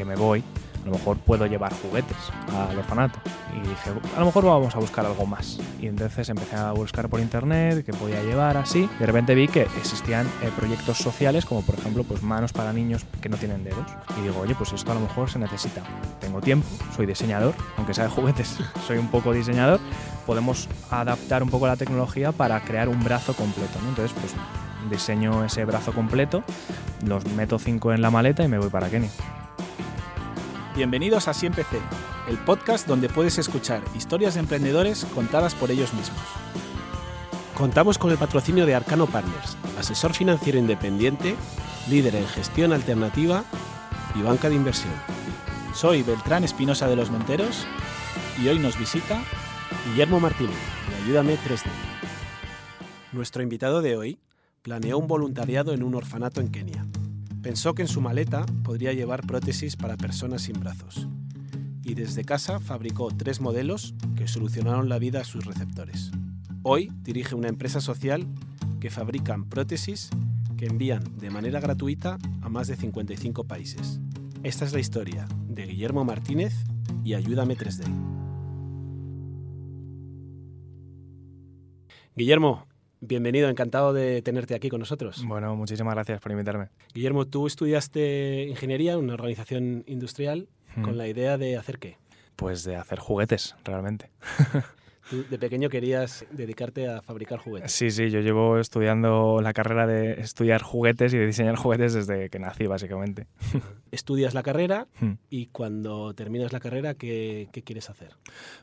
que me voy, a lo mejor puedo llevar juguetes al orfanato. Y dije, a lo mejor vamos a buscar algo más. Y entonces empecé a buscar por internet qué podía llevar así. De repente vi que existían eh, proyectos sociales como por ejemplo pues manos para niños que no tienen dedos. Y digo, oye, pues esto a lo mejor se necesita. Tengo tiempo, soy diseñador, aunque sea de juguetes, soy un poco diseñador. Podemos adaptar un poco la tecnología para crear un brazo completo. Entonces, pues diseño ese brazo completo, los meto cinco en la maleta y me voy para Kenia. Bienvenidos a Siempre C, el podcast donde puedes escuchar historias de emprendedores contadas por ellos mismos. Contamos con el patrocinio de Arcano Partners, asesor financiero independiente, líder en gestión alternativa y banca de inversión. Soy Beltrán Espinosa de los Monteros y hoy nos visita Guillermo Martínez de Ayúdame 3D. Nuestro invitado de hoy planeó un voluntariado en un orfanato en Kenia. Pensó que en su maleta podría llevar prótesis para personas sin brazos y desde casa fabricó tres modelos que solucionaron la vida a sus receptores. Hoy dirige una empresa social que fabrican prótesis que envían de manera gratuita a más de 55 países. Esta es la historia de Guillermo Martínez y Ayúdame 3D. Guillermo, Bienvenido, encantado de tenerte aquí con nosotros. Bueno, muchísimas gracias por invitarme. Guillermo, tú estudiaste ingeniería en una organización industrial con la idea de hacer qué? Pues de hacer juguetes, realmente. Tú de pequeño querías dedicarte a fabricar juguetes. Sí, sí, yo llevo estudiando la carrera de estudiar juguetes y de diseñar juguetes desde que nací, básicamente. Estudias la carrera hmm. y cuando terminas la carrera, ¿qué, ¿qué, quieres hacer?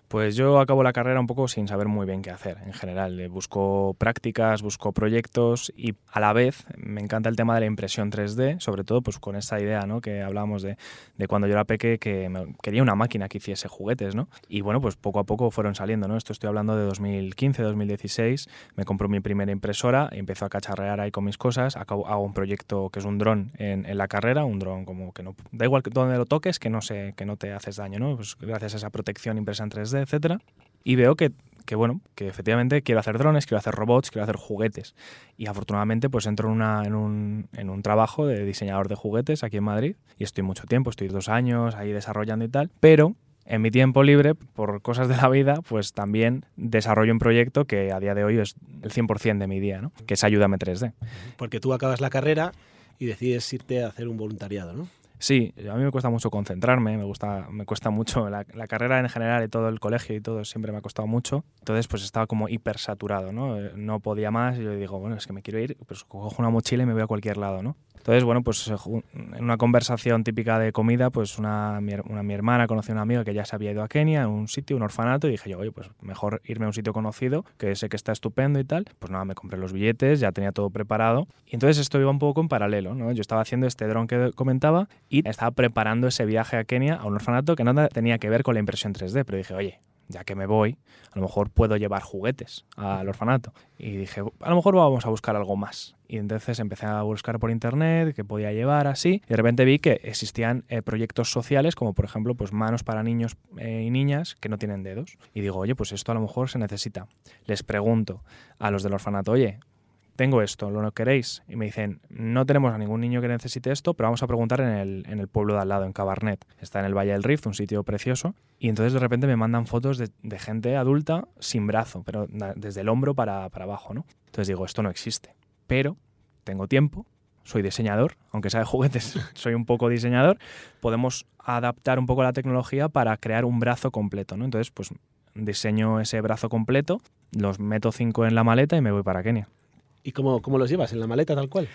Pues yo acabo la carrera un poco sin saber muy bien qué hacer en general. Eh, busco prácticas, busco proyectos y a la vez me encanta el tema de la impresión 3D, sobre todo pues con esa idea ¿no? que hablábamos de, de cuando yo era peque que quería una máquina que hiciese juguetes, ¿no? Y bueno, pues poco a poco fueron saliendo, ¿no? Esto estoy hablando de 2015, 2016, me compro mi primera impresora empiezo a cacharrear ahí con mis cosas, hago un proyecto que es un dron en, en, la carrera, un dron como que no, da igual donde lo toques, que no, se, que no te haces daño, ¿no? Pues gracias a esa protección impresa en 3D, etcétera. Y veo que que bueno, que efectivamente quiero hacer drones, quiero hacer robots, quiero hacer juguetes. Y afortunadamente pues entro en, una, en, un, en, un, trabajo de diseñador de juguetes aquí en Madrid y estoy mucho tiempo, estoy dos años ahí desarrollando y tal, pero en mi tiempo libre, por cosas de la vida, pues también desarrollo un proyecto que a día de hoy es el 100% de mi día, ¿no? que es Ayúdame 3D. Porque tú acabas la carrera y decides irte a hacer un voluntariado, ¿no? Sí, a mí me cuesta mucho concentrarme, me, gusta, me cuesta mucho, la, la, carrera en general y todo el colegio y todo siempre me ha costado mucho, entonces pues estaba como hipersaturado, ¿no? No podía más y yo digo, bueno, es que me quiero ir, pues cojo una mochila y me voy a cualquier lado, ¿no? Entonces, bueno, pues en una conversación típica de comida, pues una, una, mi hermana conoció a una amiga que ya se había ido a Kenia, a un sitio, un orfanato, y dije yo, oye, pues mejor irme a un sitio conocido, que sé que está estupendo y tal. Pues nada, me compré los billetes, ya tenía todo preparado. Y entonces esto iba un poco en paralelo, ¿no? Yo estaba haciendo este dron que comentaba y estaba preparando ese viaje a Kenia, a un orfanato que no tenía que ver con la impresión 3D, pero dije, oye, ya que me voy, a lo mejor puedo llevar juguetes al orfanato. Y dije, a lo mejor vamos a buscar algo más. Y entonces empecé a buscar por internet qué podía llevar así. Y de repente vi que existían eh, proyectos sociales como por ejemplo pues manos para niños eh, y niñas que no tienen dedos. Y digo, oye, pues esto a lo mejor se necesita. Les pregunto a los del orfanato, oye, tengo esto, ¿lo queréis? Y me dicen, no tenemos a ningún niño que necesite esto, pero vamos a preguntar en el, en el pueblo de al lado, en Cabarnet. Está en el Valle del Rift, un sitio precioso. Y entonces de repente me mandan fotos de, gente adulta sin brazo, pero desde el hombro para, para abajo, ¿no? Entonces digo, esto no existe. Pero tengo tiempo, soy diseñador, aunque sea de juguetes, soy un poco diseñador, podemos adaptar un poco la tecnología para crear un brazo completo, ¿no? Entonces, pues diseño ese brazo completo, los meto cinco en la maleta y me voy para Kenia. ¿Y cómo, cómo los llevas? ¿En la maleta tal cual?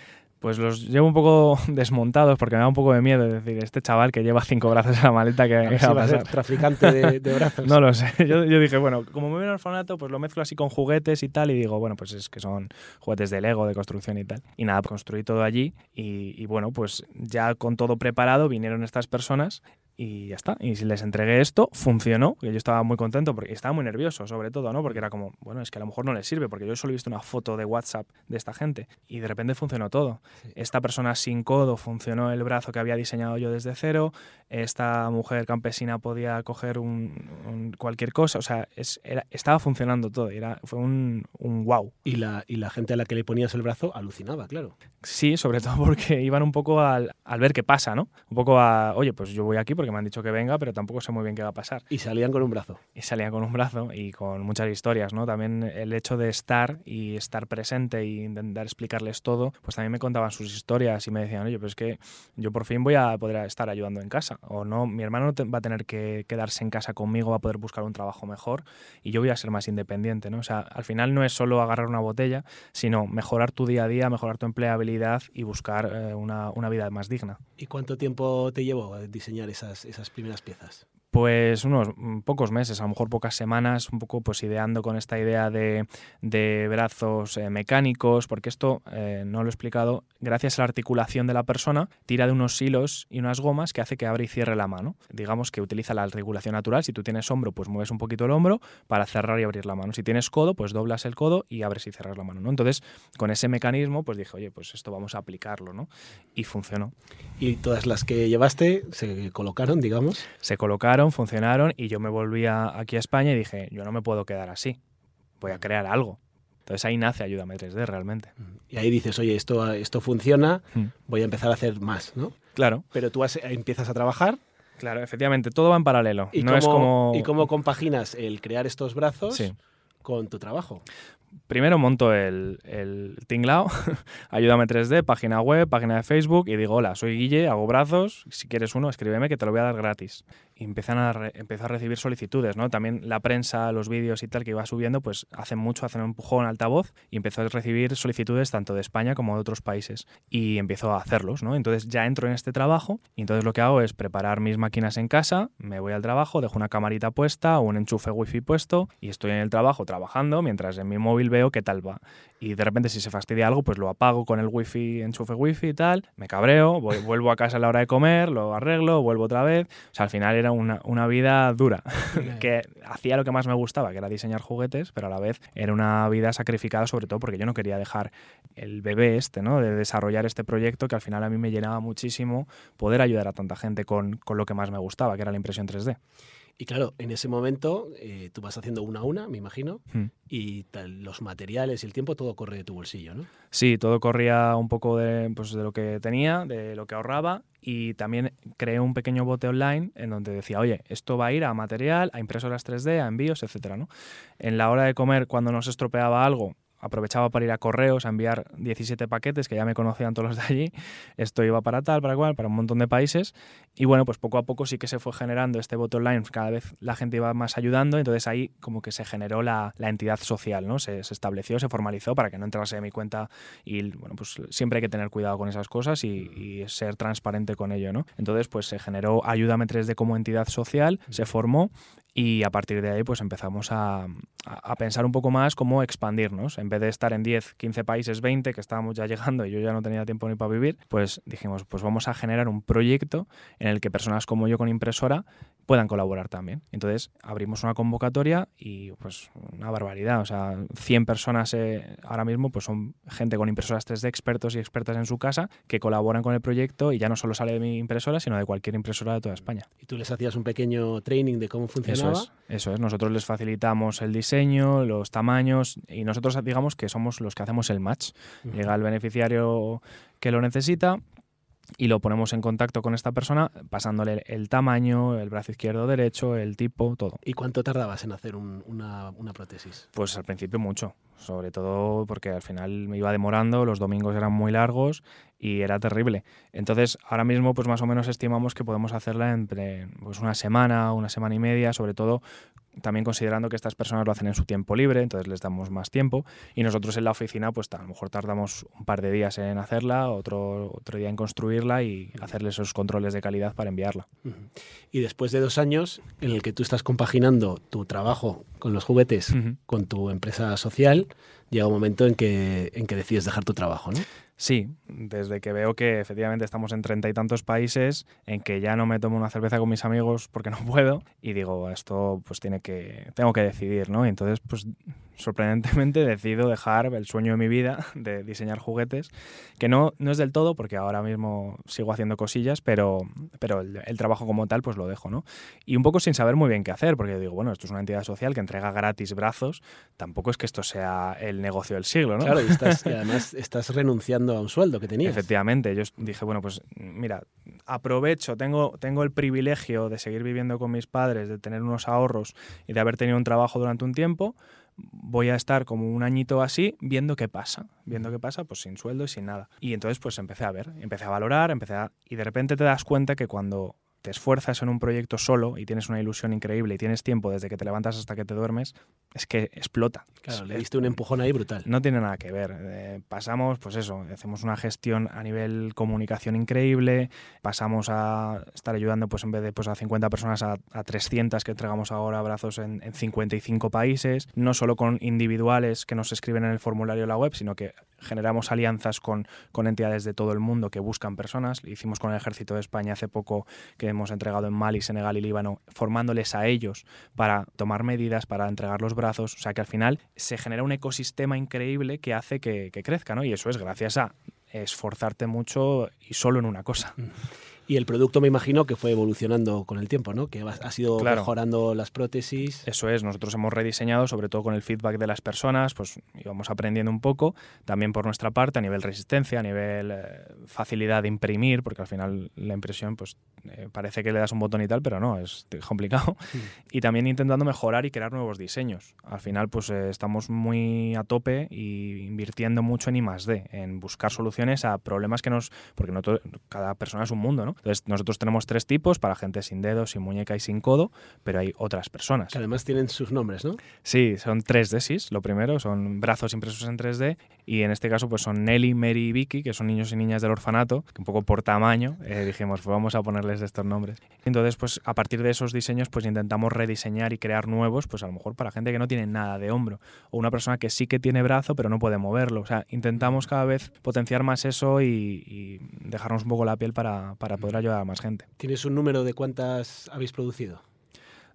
pues los llevo un poco desmontados porque me da un poco de miedo. decir, este chaval que lleva cinco brazos en la maleta, que va a, ser traficante de, brazos. no lo sé. Yo, yo, dije, bueno, como me voy al orfanato, pues lo mezclo así con juguetes y tal. Y digo, bueno, pues es que son juguetes de Lego, de construcción y tal. Y nada, construí todo allí. Y, y bueno, pues ya con todo preparado vinieron estas personas y ya está. Y si les entregué esto, funcionó, que yo estaba muy contento porque estaba muy nervioso, sobre todo, ¿no? Porque era como, bueno, es que a lo mejor no les sirve, porque yo solo he visto una foto de WhatsApp de esta gente y de repente funcionó todo. Esta persona sin codo funcionó el brazo que había diseñado yo desde cero, esta mujer campesina podía coger un, cualquier cosa, o sea, es, estaba funcionando todo, era, fue un, un wow. Y la, y la gente a la que le ponías el brazo alucinaba, claro. Sí, sobre todo porque iban un poco al, al ver qué pasa, ¿no? Un poco a, oye, pues yo voy aquí porque me han dicho que venga, pero tampoco sé muy bien qué va a pasar. Y salían con un brazo. Y salían con un brazo y con muchas historias, ¿no? También el hecho de estar y estar presente e intentar explicarles todo, pues también me contaban sus historias y me decían, oye, pues es que yo por fin voy a poder estar ayudando en casa. O no, mi hermano va a tener que quedarse en casa conmigo, va a poder buscar un trabajo mejor y yo voy a ser más independiente, ¿no? O sea, al final no es solo agarrar una botella, sino mejorar tu día a día, mejorar tu empleabilidad y buscar eh, una, una vida más digna. ¿Y cuánto tiempo te llevó diseñar esas, primeras piezas? Pues unos mm, pocos meses, a lo mejor pocas semanas, un poco pues ideando con esta idea de, de brazos eh, mecánicos, porque esto, eh, no lo he explicado, gracias a la articulación de la persona, tira de unos hilos y unas gomas que hace que abra y cierre la mano. Digamos que utiliza la articulación natural, si tú tienes hombro, pues mueves un poquito el hombro para cerrar y abrir la mano. Si tienes codo, pues doblas el codo y abres y cierras la mano. ¿no? Entonces, con ese mecanismo, pues dije, oye, pues esto vamos a aplicarlo, ¿no? Y funcionó. ¿Y todas las que llevaste se colocaron, digamos? Se colocaron funcionaron y yo me volví aquí a España y dije, yo no me puedo quedar así, voy a crear algo. Entonces ahí nace Ayúdame 3D realmente. Y ahí dices, oye, esto, esto funciona, mm. voy a empezar a hacer más, ¿no? Claro. Pero tú empiezas a trabajar. Claro, efectivamente, todo va en paralelo. ¿Y, no cómo, es como... ¿Y cómo compaginas el crear estos brazos con tu trabajo? Primero monto el, el tinglao, ayúdame 3D, página web, página de Facebook y digo, hola, soy Guille, hago brazos, si quieres uno, escríbeme que te lo voy a dar gratis. Y empiezan a, a recibir solicitudes, ¿no? También la prensa, los vídeos y tal que iba subiendo, pues hacen mucho, hacen un empujón altavoz y empezó a recibir solicitudes tanto de España como de otros países. Y empiezo a hacerlos, ¿no? Entonces ya entro en este trabajo y entonces lo que hago es preparar mis máquinas en casa, me voy al trabajo, dejo una camarita puesta un enchufe wifi puesto y estoy en el trabajo trabajando mientras en mi móvil veo qué tal va. Y de repente si se fastidia algo, pues lo apago con el wifi, enchufe wifi y tal, me cabreo, vuelvo a casa a la hora de comer, lo arreglo, vuelvo otra vez. O sea, al final era una, una vida dura, que hacía lo que más me gustaba, que era diseñar juguetes, pero a la vez era una vida sacrificada sobre todo porque yo no quería dejar el bebé este, ¿no? De desarrollar este proyecto que al final a mí me llenaba muchísimo poder ayudar a tanta gente con, con lo que más me gustaba, que era la impresión 3D. Y claro, en ese momento eh, tú vas haciendo una a una, me imagino, hmm. y los materiales y el tiempo todo corre de tu bolsillo, ¿no? Sí, todo corría un poco de, pues, de lo que tenía, de lo que ahorraba, y también creé un pequeño bote online en donde decía, oye, esto va a ir a material, a impresoras 3D, a envíos, etcétera, ¿no? En la hora de comer, cuando nos estropeaba algo, aprovechaba para ir a correos a enviar 17 paquetes que ya me conocían todos los de allí. Esto iba para tal, para cual, para un montón de países. Y bueno, pues poco a poco sí que se fue generando este bot online, cada vez la gente iba más ayudando, entonces ahí como que se generó la, la entidad social, ¿no? Se, se, estableció, se formalizó para que no entrase en mi cuenta y bueno, pues siempre hay que tener cuidado con esas cosas y, y ser transparente con ello, ¿no? Entonces pues se generó Ayúdame 3D como entidad social, se formó y a partir de ahí pues empezamos a, a, pensar un poco más cómo expandirnos. En vez de estar en 10, 15 países, 20, que estábamos ya llegando y yo ya no tenía tiempo ni para vivir, pues dijimos, pues vamos a generar un proyecto en el que personas como yo con impresora puedan colaborar también. Entonces abrimos una convocatoria y pues una barbaridad, o sea, 100 personas eh, ahora mismo pues son gente con impresoras 3D, expertos y expertas en su casa, que colaboran con el proyecto y ya no solo sale de mi impresora, sino de cualquier impresora de toda España. ¿Y tú les hacías un pequeño training de cómo funcionaba? Eso es, eso es. nosotros les facilitamos el diseño, los tamaños y nosotros digamos que somos los que hacemos el match. Llega el beneficiario que lo necesita, y lo ponemos en contacto con esta persona pasándole el tamaño, el brazo izquierdo, derecho, el tipo, todo. ¿Y cuánto tardabas en hacer una, una, prótesis? Pues al principio mucho, sobre todo porque al final me iba demorando, los domingos eran muy largos y era terrible. Entonces, ahora mismo, pues más o menos estimamos que podemos hacerla entre pues, una semana, una semana y media, sobre todo también considerando que estas personas lo hacen en su tiempo libre, entonces les damos más tiempo y nosotros en la oficina pues a lo mejor tardamos un par de días en hacerla, otro, otro día en construirla y hacerle esos controles de calidad para enviarla. Y después de dos años en el que tú estás compaginando tu trabajo con los juguetes con tu empresa social, llega un momento en que, en que decides dejar tu trabajo, ¿no? Sí, desde que veo que efectivamente estamos en treinta y tantos países, en que ya no me tomo una cerveza con mis amigos porque no puedo, y digo, esto pues tiene que, tengo que decidir, ¿no? Y entonces, pues sorprendentemente decido dejar el sueño de mi vida de diseñar juguetes, que no, no es del todo, porque ahora mismo sigo haciendo cosillas, pero, pero el, el, trabajo como tal, pues lo dejo, ¿no? Y un poco sin saber muy bien qué hacer, porque digo, bueno, esto es una entidad social que entrega gratis brazos, tampoco es que esto sea el negocio del siglo, ¿no? Claro, y, estás, y además estás renunciando a un sueldo que tenías. Efectivamente, yo dije, bueno, pues mira, aprovecho, tengo, tengo el privilegio de seguir viviendo con mis padres, de tener unos ahorros y de haber tenido un trabajo durante un tiempo, voy a estar como un añito así viendo qué pasa, viendo qué pasa, pues sin sueldo y sin nada. Y entonces pues empecé a ver, empecé a valorar, empecé a... Y de repente te das cuenta que cuando te esfuerzas en un proyecto solo y tienes una ilusión increíble y tienes tiempo desde que te levantas hasta que te duermes, es que explota. Claro, le diste un empujón ahí brutal. No tiene nada que ver. Eh, pasamos, pues eso, hacemos una gestión a nivel comunicación increíble, pasamos a estar ayudando, pues en vez de pues, a 50 personas, a, a 300 que entregamos ahora abrazos en, en 55 países, no solo con individuales que nos escriben en el formulario de la web, sino que generamos alianzas con, con, entidades de todo el mundo que buscan personas. Lo hicimos con el Ejército de España hace poco que hemos entregado en Mali, Senegal y Líbano, formándoles a ellos para tomar medidas, para entregar los brazos. O sea que al final se genera un ecosistema increíble que hace que, crezca, ¿no? Y eso es gracias a esforzarte mucho y solo en una cosa. Y el producto me imagino que fue evolucionando con el tiempo, ¿no? Que ha sido claro. mejorando las prótesis. Eso es, nosotros hemos rediseñado, sobre todo con el feedback de las personas, pues íbamos aprendiendo un poco, también por nuestra parte, a nivel resistencia, a nivel eh, facilidad de imprimir, porque al final la impresión, pues eh, parece que le das un botón y tal, pero no, es complicado. Sí. Y también intentando mejorar y crear nuevos diseños. Al final, pues eh, estamos muy a tope y invirtiendo mucho en I +D, en buscar soluciones a problemas que nos... porque no todo, cada persona es un mundo, ¿no? Entonces, nosotros tenemos tres tipos para gente sin dedos, sin muñeca y sin codo, pero hay otras personas. Que además tienen sus nombres, ¿no? Sí, son 3D, lo primero, son brazos impresos en 3D, y en este caso pues son Nelly, Mary y Vicky, que son niños y niñas del orfanato, que un poco por tamaño eh, dijimos, pues vamos a ponerles estos nombres. Entonces, pues a partir de esos diseños, pues intentamos rediseñar y crear nuevos, pues a lo mejor para gente que no tiene nada de hombro, o una persona que sí que tiene brazo, pero no puede moverlo. O sea, intentamos cada vez potenciar más eso y, y dejarnos un poco la piel para, para poder ayudar a más gente. ¿Tienes un número de cuántas habéis producido?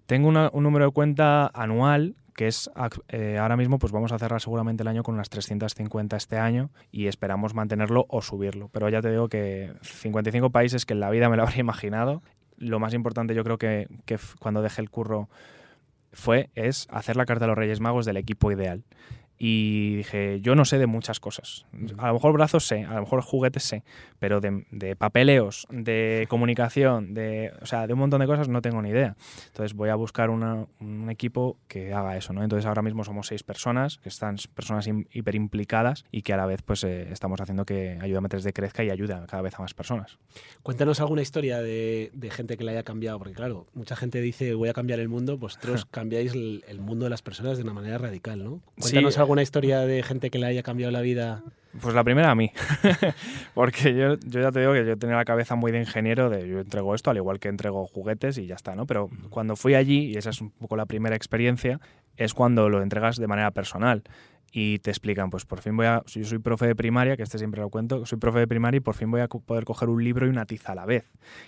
Tengo una, un número de cuenta anual que es eh, ahora mismo pues vamos a cerrar seguramente el año con unas 350 este año y esperamos mantenerlo o subirlo. Pero ya te digo que 55 países que en la vida me lo habría imaginado. Lo más importante yo creo que, que cuando dejé el curro fue es hacer la carta de los Reyes Magos del equipo ideal y dije, yo no sé de muchas cosas. A lo mejor brazos sé, a lo mejor juguetes sé, pero de, de, papeleos, de comunicación, de, o sea, de un montón de cosas no tengo ni idea. Entonces voy a buscar una, un equipo que haga eso, ¿no? Entonces ahora mismo somos seis personas, que están personas hiper implicadas y que a la vez pues eh, estamos haciendo que Ayúdame 3D crezca y ayude cada vez a más personas. Cuéntanos alguna historia de, de gente que le haya cambiado, porque claro, mucha gente dice voy a cambiar el mundo, vosotros cambiáis el, el, mundo de las personas de una manera radical, ¿no? Cuéntanos sí, alguna historia de gente que le haya cambiado la vida? Pues la primera a mí, porque yo, yo, ya te digo que yo tenía la cabeza muy de ingeniero, de yo entrego esto, al igual que entrego juguetes y ya está, ¿no? Pero cuando fui allí, y esa es un poco la primera experiencia, es cuando lo entregas de manera personal y te explican, pues por fin voy a, yo soy profe de primaria, que este siempre lo cuento, soy profe de primaria y por fin voy a poder coger un libro y una tiza a la vez.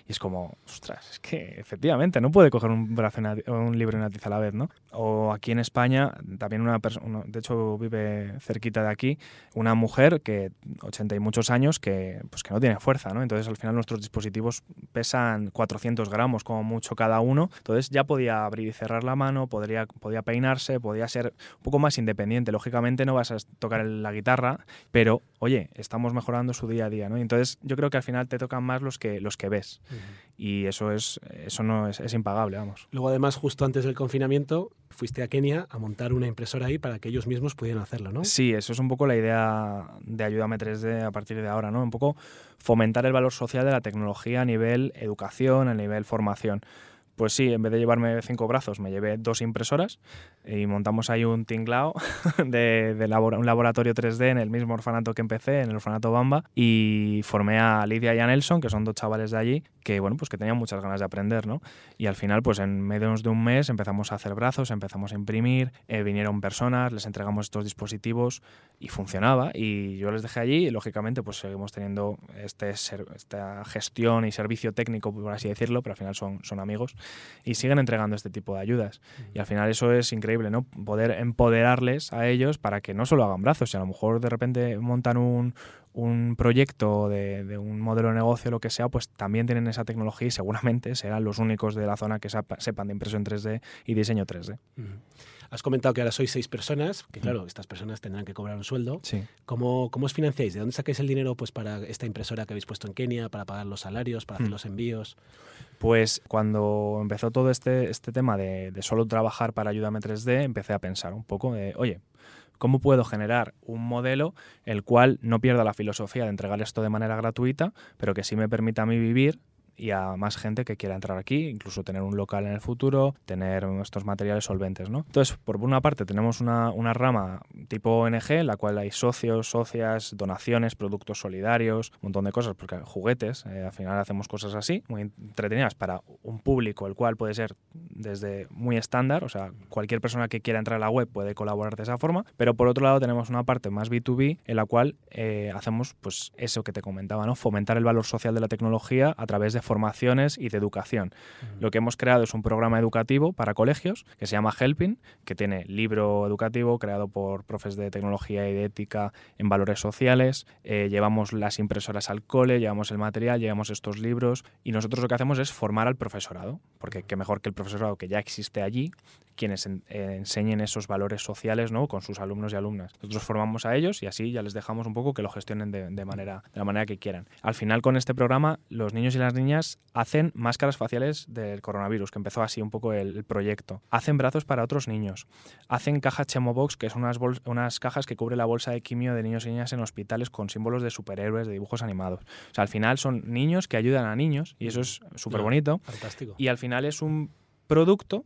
Y es como, ostras, es que efectivamente no puede coger un, brazo un libro y una tiza a la vez, ¿no? O aquí en España, también una persona, de hecho vive cerquita de aquí, una mujer que 80 y muchos años que, pues que no tiene fuerza, ¿no? Entonces al final nuestros dispositivos pesan 400 gramos como mucho cada uno, entonces ya podía abrir y cerrar la mano, podría, podía peinarse, podía ser un poco más independiente, lógicamente no vas a tocar la guitarra, pero oye, estamos mejorando su día a día, ¿no? Entonces yo creo que al final te tocan más los que, los que ves. Uh -huh. Y eso es, eso no es, es, impagable, vamos. Luego además, justo antes del confinamiento, fuiste a Kenia a montar una impresora ahí para que ellos mismos pudieran hacerlo, ¿no? Sí, eso es un poco la idea de Ayúdame 3D a partir de ahora, ¿no? Un poco fomentar el valor social de la tecnología a nivel educación, a nivel formación Pues sí, en vez de llevarme cinco brazos, me llevé dos impresoras y montamos ahí un tinglao de, de un laboratorio 3D en el mismo orfanato que empecé, en el orfanato Bamba, y formé a Lidia y a Nelson, que son dos chavales de allí, que bueno, pues que tenían muchas ganas de aprender, ¿no? Y al final, pues en menos de un mes empezamos a hacer brazos, empezamos a imprimir, eh, vinieron personas, les entregamos estos dispositivos y funcionaba. Y yo les dejé allí y lógicamente pues seguimos teniendo este, esta gestión y servicio técnico, por así decirlo, pero al final son, son amigos y siguen entregando este tipo de ayudas. Y al final eso es increíble, ¿no? Poder empoderarles a ellos para que no solo hagan brazos, y a lo mejor de repente montan un, un proyecto de, un modelo de negocio, lo que sea, pues también tienen esa tecnología y seguramente serán los únicos de la zona que sepan de impresión 3D y diseño 3D. Has comentado que ahora sois seis personas, que claro, estas personas tendrán que cobrar un sueldo. Sí. ¿Cómo, ¿Cómo, os financiáis? ¿De dónde sacáis el dinero pues, para esta impresora que habéis puesto en Kenia, para pagar los salarios, para hacer los envíos? Pues cuando empezó todo este, este tema de, de solo trabajar para Ayúdame 3D, empecé a pensar un poco de, oye, ¿Cómo puedo generar un modelo el cual no pierda la filosofía de entregar esto de manera gratuita, pero que sí me permita a mí vivir y a más gente que quiera entrar aquí, incluso tener un local en el futuro, tener estos materiales solventes. ¿no? Entonces, por una parte tenemos una, una rama tipo ONG, en la cual hay socios, socias, donaciones, productos solidarios, un montón de cosas, porque juguetes, eh, al final hacemos cosas así, muy entretenidas para un público, el cual puede ser desde muy estándar, o sea, cualquier persona que quiera entrar a la web puede colaborar de esa forma, pero por otro lado tenemos una parte más B2B en la cual eh, hacemos pues eso que te comentaba, ¿no? fomentar el valor social de la tecnología a través de formaciones y de educación. Lo que hemos creado es un programa educativo para colegios que se llama Helping, que tiene libro educativo creado por profes de tecnología y de ética en valores sociales. Eh, llevamos las impresoras al cole, llevamos el material, llevamos estos libros y nosotros lo que hacemos es formar al profesorado, porque qué mejor que el profesorado que ya existe allí, quienes eh, enseñen esos valores sociales ¿no? con sus alumnos y alumnas. Nosotros formamos a ellos y así ya les dejamos un poco que lo gestionen de, manera, de la manera que quieran. Al final, con este programa, los niños y las niñas hacen máscaras faciales del coronavirus, que empezó así un poco el, proyecto. Hacen brazos para otros niños. Hacen cajas Chemobox, que son unas, unas cajas que cubre la bolsa de quimio de niños y niñas en hospitales con símbolos de superhéroes, de dibujos animados. O sea, al final son niños que ayudan a niños y eso es súper bonito. Fantástico. Y al final es un producto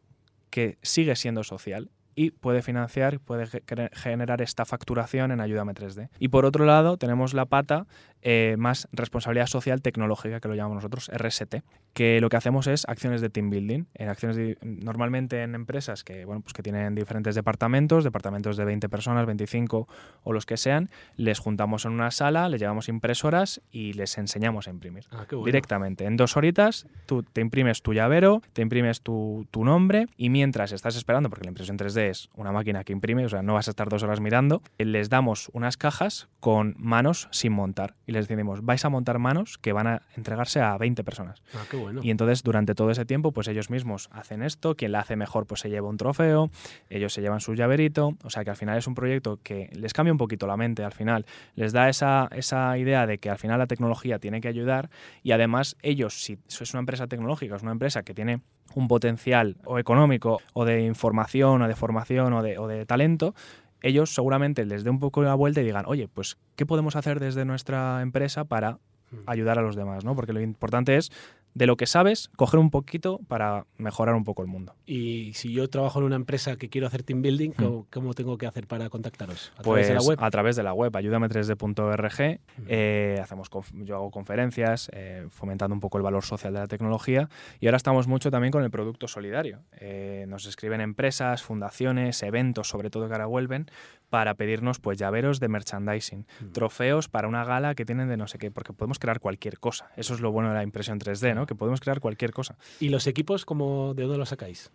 que sigue siendo social y puede financiar, puede generar esta facturación en Ayúdame 3D. Y por otro lado, tenemos la pata eh, más responsabilidad social tecnológica, que lo llamamos nosotros, RST, que lo que hacemos es acciones de team building. En acciones normalmente en empresas que, bueno, pues que tienen diferentes departamentos, departamentos de 20 personas, 25 o los que sean, les juntamos en una sala, les llevamos impresoras y les enseñamos a imprimir. Ah, Directamente. En dos horitas, tú te imprimes tu llavero, te imprimes tu, tu nombre y mientras estás esperando, porque la impresión 3D es una máquina que imprime, o sea, no vas a estar dos horas mirando, les damos unas cajas con manos sin montar les decimos, vais a montar manos que van a entregarse a 20 personas. Ah, qué bueno. Y entonces durante todo ese tiempo, pues ellos mismos hacen esto, quien la hace mejor pues se lleva un trofeo, ellos se llevan su llaverito, o sea que al final es un proyecto que les cambia un poquito la mente, al final les da esa, esa idea de que al final la tecnología tiene que ayudar y además ellos, si es una empresa tecnológica, es una empresa que tiene un potencial o económico o de información o de formación o de, o de talento, ellos seguramente les dé un poco la vuelta y digan, oye, pues, ¿qué podemos hacer desde nuestra empresa para hmm. ayudar a los demás? ¿no? Porque lo importante es de lo que sabes, coger un poquito para mejorar un poco el mundo. Y si yo trabajo en una empresa que quiero hacer team building, mm. ¿cómo, tengo que hacer para contactaros? ¿A través de la pues web? A través de la web, ayúdame3d.org. Eh, hacemos yo hago conferencias eh, fomentando un poco el valor social de la tecnología y ahora estamos mucho también con el producto solidario. Eh, nos escriben empresas, fundaciones, eventos, sobre todo que ahora vuelven, para pedirnos pues llaveros de merchandising, mm. trofeos para una gala que tienen de no sé qué, porque podemos crear cualquier cosa. Eso es lo bueno de la impresión 3D, ¿no? Que podemos crear cualquier cosa. ¿Y los equipos, cómo, de dónde los sacáis?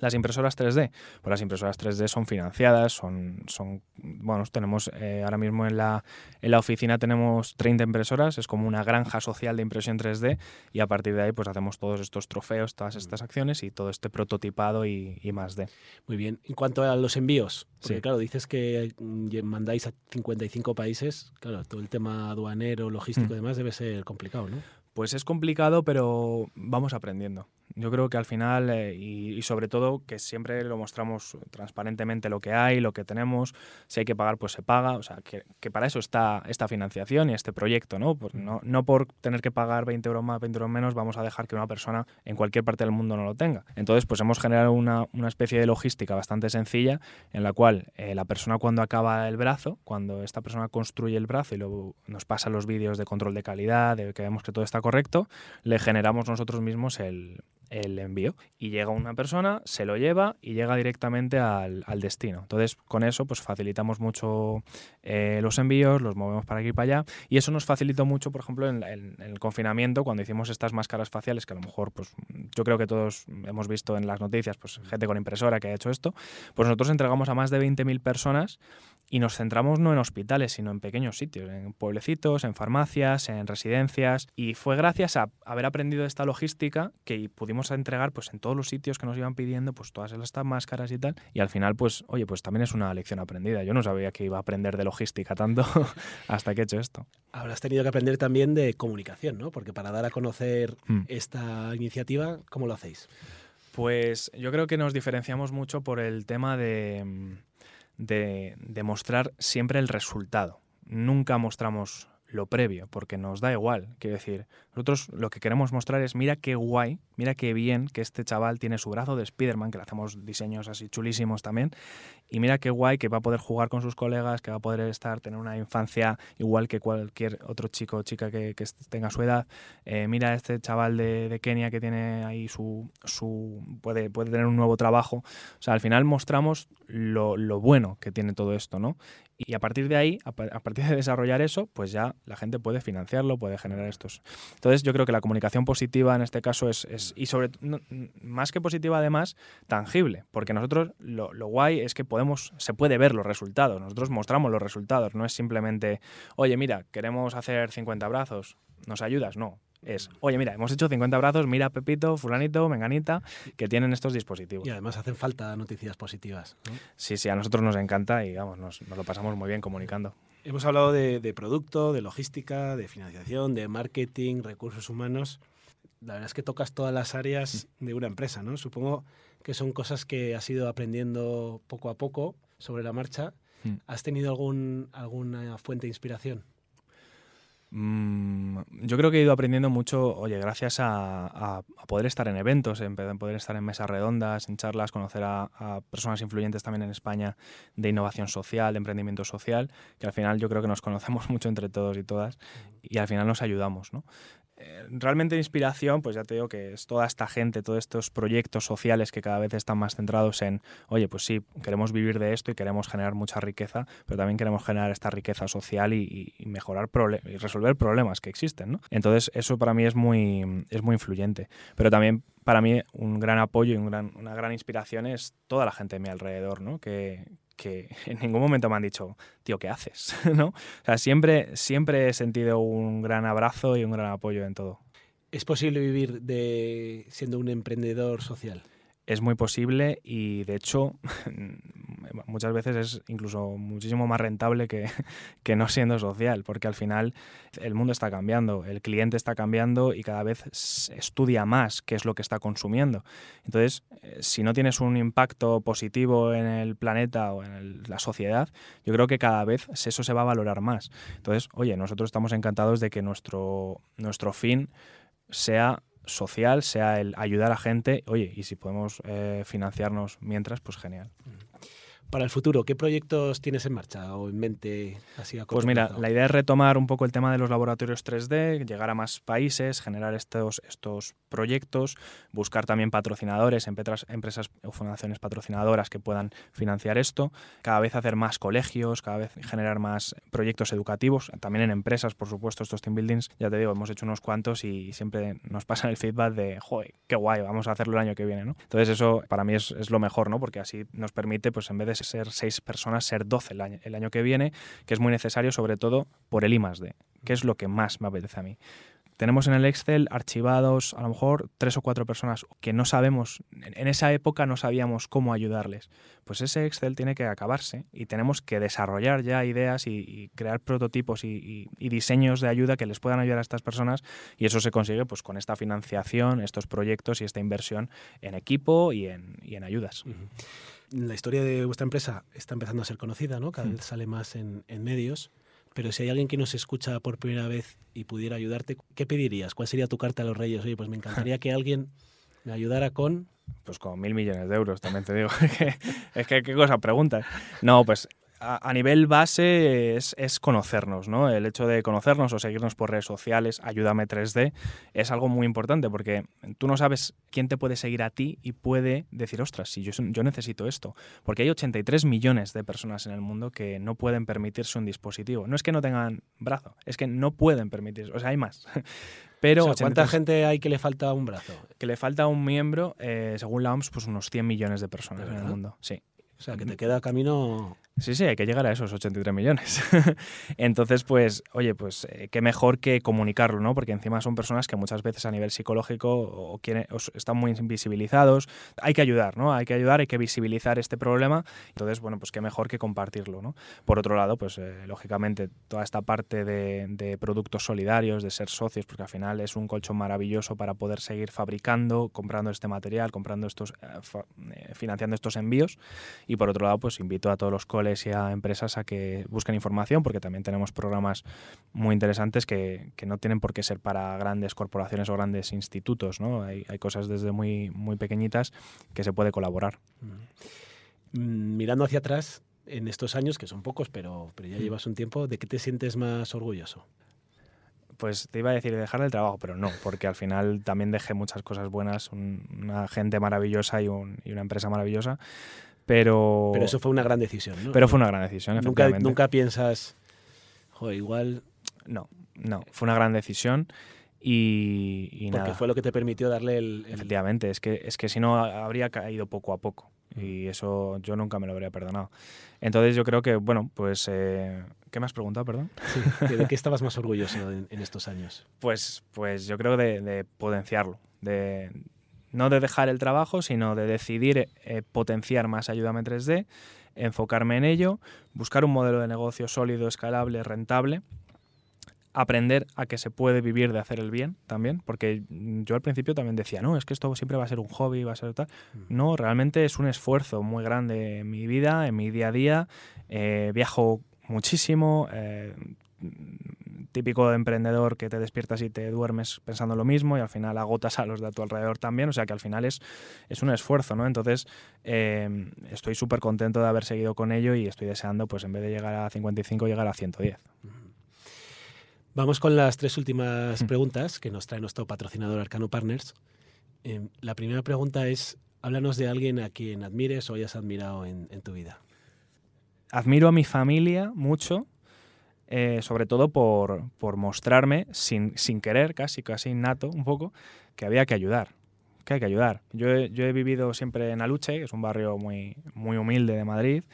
Las impresoras 3D, pues las impresoras 3D son financiadas, son, son bueno, tenemos eh, ahora mismo en la, en la oficina tenemos 30 impresoras, es como una granja social de impresión 3D y a partir de ahí pues hacemos todos estos trofeos, todas estas acciones y todo este prototipado y, y más de. Muy bien, en cuanto a los envíos, porque claro, dices que mm, mandáis a 55 países, claro, todo el tema aduanero, logístico y mm. demás debe ser complicado, ¿no? Pues es complicado, pero vamos aprendiendo. Yo creo que al final, eh, y, sobre todo, que siempre lo mostramos transparentemente lo que hay, lo que tenemos, si hay que pagar, pues se paga, o sea, que, que para eso está esta financiación y este proyecto, ¿no? Pues no, no por tener que pagar 20 euros más, 20 euros menos, vamos a dejar que una persona en cualquier parte del mundo no lo tenga. Entonces, pues hemos generado una, una especie de logística bastante sencilla en la cual eh, la persona cuando acaba el brazo, cuando esta persona construye el brazo y luego nos pasa los vídeos de control de calidad, de que vemos que todo está correcto, le generamos nosotros mismos el, el envío. Y llega una persona, se lo lleva y llega directamente al, destino. Entonces, con eso, pues facilitamos mucho eh, los envíos, los movemos para aquí y para allá. Y eso nos facilitó mucho, por ejemplo, en, el confinamiento, cuando hicimos estas máscaras faciales, que a lo mejor, pues yo creo que todos hemos visto en las noticias, pues gente con impresora que ha hecho esto. Pues nosotros entregamos a más de 20.000 personas y nos centramos no en hospitales, sino en pequeños sitios, en pueblecitos, en farmacias, en residencias. Y fue gracias a haber aprendido esta logística que pudimos entregar pues en todos los sitios que nos iban pidiendo pues todas estas máscaras y tal. Y al final, pues, oye, pues también es una lección aprendida. Yo no sabía que iba a aprender de logística tanto hasta que he hecho esto. Habrás tenido que aprender también de comunicación, ¿no? Porque para dar a conocer hmm. esta iniciativa, ¿cómo lo hacéis? Pues yo creo que nos diferenciamos mucho por el tema de de, mostrar siempre el resultado. Nunca mostramos lo previo, porque nos da igual. Quiero decir, nosotros lo que queremos mostrar es, mira qué guay, mira qué bien que este chaval tiene su brazo de Spider-Man, que le hacemos diseños así chulísimos también, y mira qué guay que va a poder jugar con sus colegas, que va a poder estar, tener una infancia igual que cualquier otro chico o chica que, tenga su edad. Eh, mira este chaval de, Kenia que tiene ahí su, su puede, puede tener un nuevo trabajo. O sea, al final mostramos lo, lo bueno que tiene todo esto, ¿no? Y a partir de ahí, a partir de desarrollar eso, pues ya la gente puede financiarlo, puede generar estos. Entonces yo creo que la comunicación positiva en este caso es, y sobre más que positiva además, tangible, porque nosotros lo, lo, guay es que podemos, se puede ver los resultados, nosotros mostramos los resultados, no es simplemente, oye, mira, queremos hacer 50 brazos, ¿nos ayudas? No, es, oye, mira, hemos hecho 50 brazos, mira Pepito, fulanito, menganita, que tienen estos dispositivos. Y además hacen falta noticias positivas. Sí, sí, a nosotros nos encanta y vamos, nos, lo pasamos muy bien comunicando. Hemos hablado de, producto, de logística, de financiación, de marketing, recursos humanos. La verdad es que tocas todas las áreas de una empresa, ¿no? Supongo que son cosas que has ido aprendiendo poco a poco sobre la marcha. Mm. ¿Has tenido algún, alguna fuente de inspiración? Mm, yo creo que he ido aprendiendo mucho, oye, gracias a, poder estar en eventos, en poder estar en mesas redondas, en charlas, conocer a, personas influyentes también en España de innovación social, de emprendimiento social, que al final yo creo que nos conocemos mucho entre todos y todas y al final nos ayudamos, ¿no? Eh, realmente inspiración, pues ya te digo que es toda esta gente, todos estos proyectos sociales que cada vez están más centrados en, oye, pues sí, queremos vivir de esto y queremos generar mucha riqueza, pero también queremos generar esta riqueza social y, mejorar y resolver problemas que existen, ¿no? Entonces, eso para mí es muy, es muy influyente. Pero también para mí un gran apoyo y una gran inspiración es toda la gente de mi alrededor, ¿no? Que, que en ningún momento me han dicho, tío, ¿qué haces? ¿no? O sea, siempre, siempre he sentido un gran abrazo y un gran apoyo en todo. ¿Es posible vivir de siendo un emprendedor social? Es muy posible y de hecho muchas veces es incluso muchísimo más rentable que, que, no siendo social, porque al final el mundo está cambiando, el cliente está cambiando y cada vez estudia más qué es lo que está consumiendo. Entonces, eh, si no tienes un impacto positivo en el planeta o en la sociedad, yo creo que cada vez eso se va a valorar más. Entonces, oye, nosotros estamos encantados de que nuestro, nuestro fin sea social, sea el ayudar a gente, oye, y si podemos eh, financiarnos mientras, pues genial. Para el futuro, ¿qué proyectos tienes en marcha o en mente? Así pues mira, la idea es retomar un poco el tema de los laboratorios 3D, llegar a más países, generar estos, estos proyectos, buscar también patrocinadores, empresas, empresas o fundaciones patrocinadoras que puedan financiar esto, cada vez hacer más colegios, cada vez generar más proyectos educativos, también en empresas, por supuesto, estos team buildings, ya te digo, hemos hecho unos cuantos y siempre nos pasan el feedback de, joder, qué guay, vamos a hacerlo el año que viene, ¿no? Entonces eso para mí es, es lo mejor, ¿no? Porque así nos permite, pues en vez de ser seis personas, ser doce el año, el año que viene, que es muy necesario sobre todo por el I que es lo que más me apetece a mí. tenemos en el Excel archivados a lo mejor tres o cuatro personas que no sabemos, en esa época no sabíamos cómo ayudarles. Pues ese Excel tiene que acabarse y tenemos que desarrollar ya ideas y, crear prototipos y, diseños de ayuda que les puedan ayudar a estas personas y eso se consigue pues con esta financiación, estos proyectos y esta inversión en equipo y en, en ayudas. La historia de vuestra empresa está empezando a ser conocida, ¿no? Cada mm. vez sale más en, en medios. Pero si hay alguien que nos escucha por primera vez y pudiera ayudarte, ¿qué pedirías? ¿Cuál sería tu carta a los reyes? Oye, pues me encantaría que alguien me ayudara con... Pues con mil millones de euros, también te digo. es que, ¿qué cosa preguntas? No, pues a, nivel base es, conocernos, ¿no? El hecho de conocernos o seguirnos por redes sociales, ayúdame 3D, es algo muy importante porque tú no sabes quién te puede seguir a ti y puede decir, ostras, si yo, yo necesito esto. Porque hay 83 millones de personas en el mundo que no pueden permitirse un dispositivo. No es que no tengan brazo, es que no pueden permitirse, o sea, hay más. Pero ¿cuánta gente hay que le falta un brazo? Que le falta un miembro, eh, según la OMS, pues unos 100 millones de personas en el mundo. Sí. O sea, que te queda camino Sí, sí, hay que llegar a esos 83 millones. Entonces, pues, oye, pues eh, qué mejor que comunicarlo, ¿no? Porque encima son personas que muchas veces a nivel psicológico están muy invisibilizados. Hay que ayudar, ¿no? Hay que ayudar, hay que visibilizar este problema. Entonces, bueno, pues qué mejor que compartirlo, ¿no? Por otro lado, pues, eh, lógicamente, toda esta parte de, productos solidarios, de ser socios, porque al final es un colchón maravilloso para poder seguir fabricando, comprando este material, comprando estos, eh, financiando estos envíos. Y por otro lado, pues invito a todos los colegas y a empresas a que busquen información, porque también tenemos programas muy interesantes que, que no tienen por qué ser para grandes corporaciones o grandes institutos. ¿no? Hay, hay, cosas desde muy, muy pequeñitas que se puede colaborar. Mm, mirando hacia atrás, en estos años, que son pocos, pero, pero ya mm. llevas un tiempo, ¿de qué te sientes más orgulloso? pues te iba a decir dejar el trabajo, pero no, porque al final también dejé muchas cosas buenas, una gente maravillosa y, un, y, una empresa maravillosa. Pero, pero eso fue una gran decisión, ¿no? Pero fue una gran decisión, nunca, nunca piensas, joder, igual... No, no, fue una gran decisión y, y Porque fue lo que te permitió darle el, Efectivamente, es que, es que si no habría caído poco a poco y eso yo nunca me lo habría perdonado. Entonces yo creo que, bueno, pues... Eh, ¿Qué me has preguntado, perdón? Sí, ¿De qué estabas más orgulloso en, estos años? Pues, pues yo creo de, de potenciarlo, de, no de dejar el trabajo, sino de decidir eh, potenciar más Ayúdame 3D, enfocarme en ello, buscar un modelo de negocio sólido, escalable, rentable, aprender a que se puede vivir de hacer el bien también, porque yo al principio también decía, no, es que esto siempre va a ser un hobby, va a ser tal. Mm. No, realmente es un esfuerzo muy grande en mi vida, en mi día a día. Eh, viajo muchísimo, eh, típico emprendedor que te despiertas y te duermes pensando lo mismo y al final agotas a los de tu alrededor también, o sea que al final es, es un esfuerzo, ¿no? Entonces em, estoy súper contento de haber seguido con ello y estoy deseando, pues en vez de llegar a 55, llegar a 110. Vamos con las tres últimas mm. preguntas que nos trae nuestro patrocinador Arcano Partners. Em, la primera pregunta es, háblanos de alguien a quien admires o hayas admirado en, en tu vida. Admiro a mi familia mucho, eh, sobre todo por, por mostrarme, sin, sin, querer, casi, casi innato un poco, que había que ayudar, que hay que ayudar. Yo he, yo he vivido siempre en Aluche, que es un barrio muy, muy humilde de Madrid,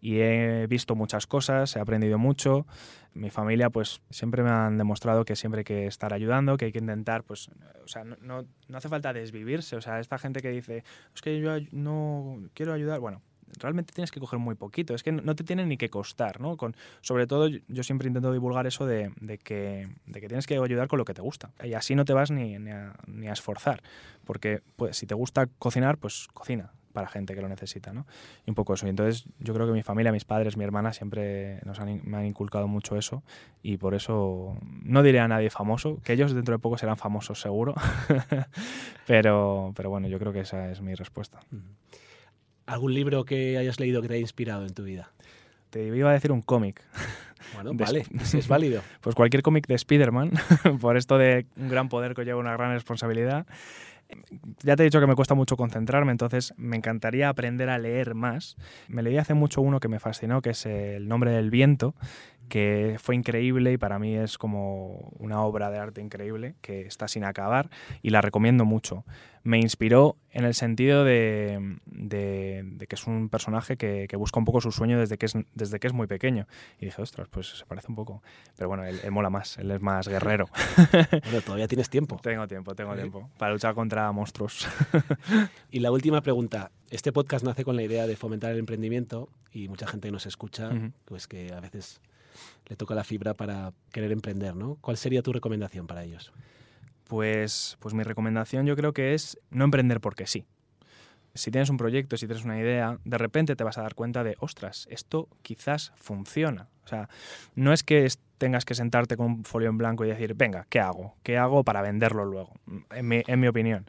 y he visto muchas cosas, he aprendido mucho. Mi familia, pues, siempre me han demostrado que siempre hay que estar ayudando, que hay que intentar, pues, o sea, no, no, no hace falta desvivirse. O sea, esta gente que dice, es que yo no quiero ayudar, bueno, realmente tienes que coger muy poquito, es que no te tiene ni que costar, ¿no? Con, sobre todo yo siempre intento divulgar eso de, que, de, que, tienes que ayudar con lo que te gusta y así no te vas ni, ni, a, ni a, esforzar, porque pues, si te gusta cocinar, pues cocina para gente que lo necesita, ¿no? Y un poco eso. Y entonces yo creo que mi familia, mis padres, mi hermana siempre nos han, me han inculcado mucho eso y por eso no diré a nadie famoso, que ellos dentro de poco serán famosos seguro, pero, pero bueno, yo creo que esa es mi respuesta. ¿Algún libro que hayas leído que te haya inspirado en tu vida? Te iba a decir un cómic. Bueno, vale, es válido. Pues cualquier cómic de Spider-Man, por esto de un gran poder que lleva una gran responsabilidad. Ya te he dicho que me cuesta mucho concentrarme, entonces me encantaría aprender a leer más. Me leí hace mucho uno que me fascinó, que es El nombre del viento, que fue increíble y para mí es como una obra de arte increíble que está sin acabar y la recomiendo mucho. Me inspiró en el sentido de, de, que es un personaje que, que, busca un poco su sueño desde que, es, desde que es muy pequeño. Y dije, ostras, pues se parece un poco. Pero bueno, él, él mola más, él es más guerrero. bueno, todavía tienes tiempo. Tengo tiempo, tengo tiempo. Para luchar contra monstruos. y la última pregunta. Este podcast nace con la idea de fomentar el emprendimiento y mucha gente nos escucha, uh -huh. pues que a veces le toca la fibra para querer emprender, ¿no? ¿Cuál sería tu recomendación para ellos? Pues, pues mi recomendación yo creo que es no emprender porque sí. Si tienes un proyecto, si tienes una idea, de repente te vas a dar cuenta de, ostras, esto quizás funciona. O sea, no es que tengas que sentarte con un folio en blanco y decir, venga, ¿qué hago? ¿Qué hago para venderlo luego? En mi, en mi opinión.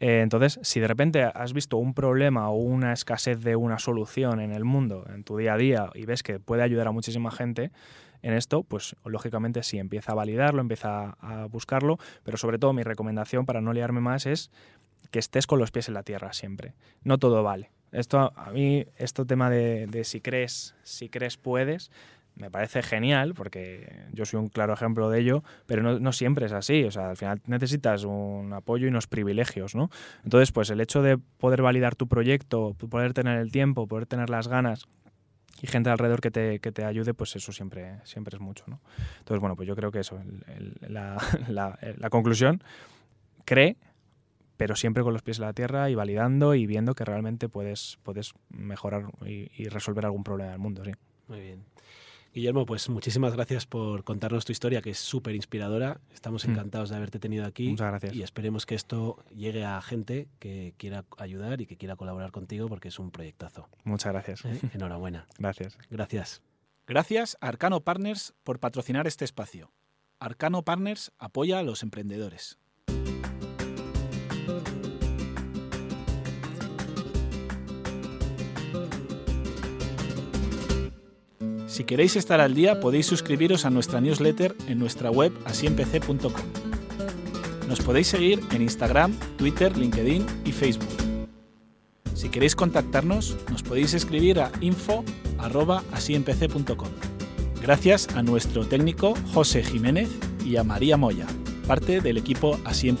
Eh, entonces, si de repente has visto un problema o una escasez de una solución en el mundo, en tu día a día, y ves que puede ayudar a muchísima gente, en esto, pues lógicamente sí, empieza a validarlo, empieza a buscarlo, pero sobre todo mi recomendación para no liarme más es que estés con los pies en la tierra siempre. No todo vale. Esto a mí, este tema de, de si crees, si crees puedes, me parece genial porque yo soy un claro ejemplo de ello, pero no, no, siempre es así. O sea, al final necesitas un apoyo y unos privilegios, ¿no? Entonces, pues el hecho de poder validar tu proyecto, poder tener el tiempo, poder tener las ganas y gente alrededor que te, que te ayude, pues eso siempre, siempre es mucho, ¿no? Entonces, bueno, pues yo creo que eso, el, la, la conclusión, cree pero siempre con los pies en la tierra y validando y viendo que realmente puedes, puedes mejorar y, y resolver algún problema del mundo, sí. Muy bien. Guillermo, pues muchísimas gracias por contarnos tu historia, que es súper inspiradora. Estamos encantados mm. de haberte tenido aquí. Muchas gracias. Y esperemos que esto llegue a gente que quiera ayudar y que quiera colaborar contigo, porque es un proyectazo. Muchas gracias. ¿Eh? Enhorabuena. Gracias. Gracias. Gracias a Arcano Partners por patrocinar este espacio. Arcano Partners apoya a los emprendedores. Si queréis estar al día, podéis suscribiros a nuestra newsletter en nuestra web asiempc.com. Nos podéis seguir en Instagram, Twitter, LinkedIn y Facebook. Si queréis contactarnos, nos podéis escribir a info.asiempc.com. Gracias a nuestro técnico José Jiménez y a María Moya, parte del equipo Así.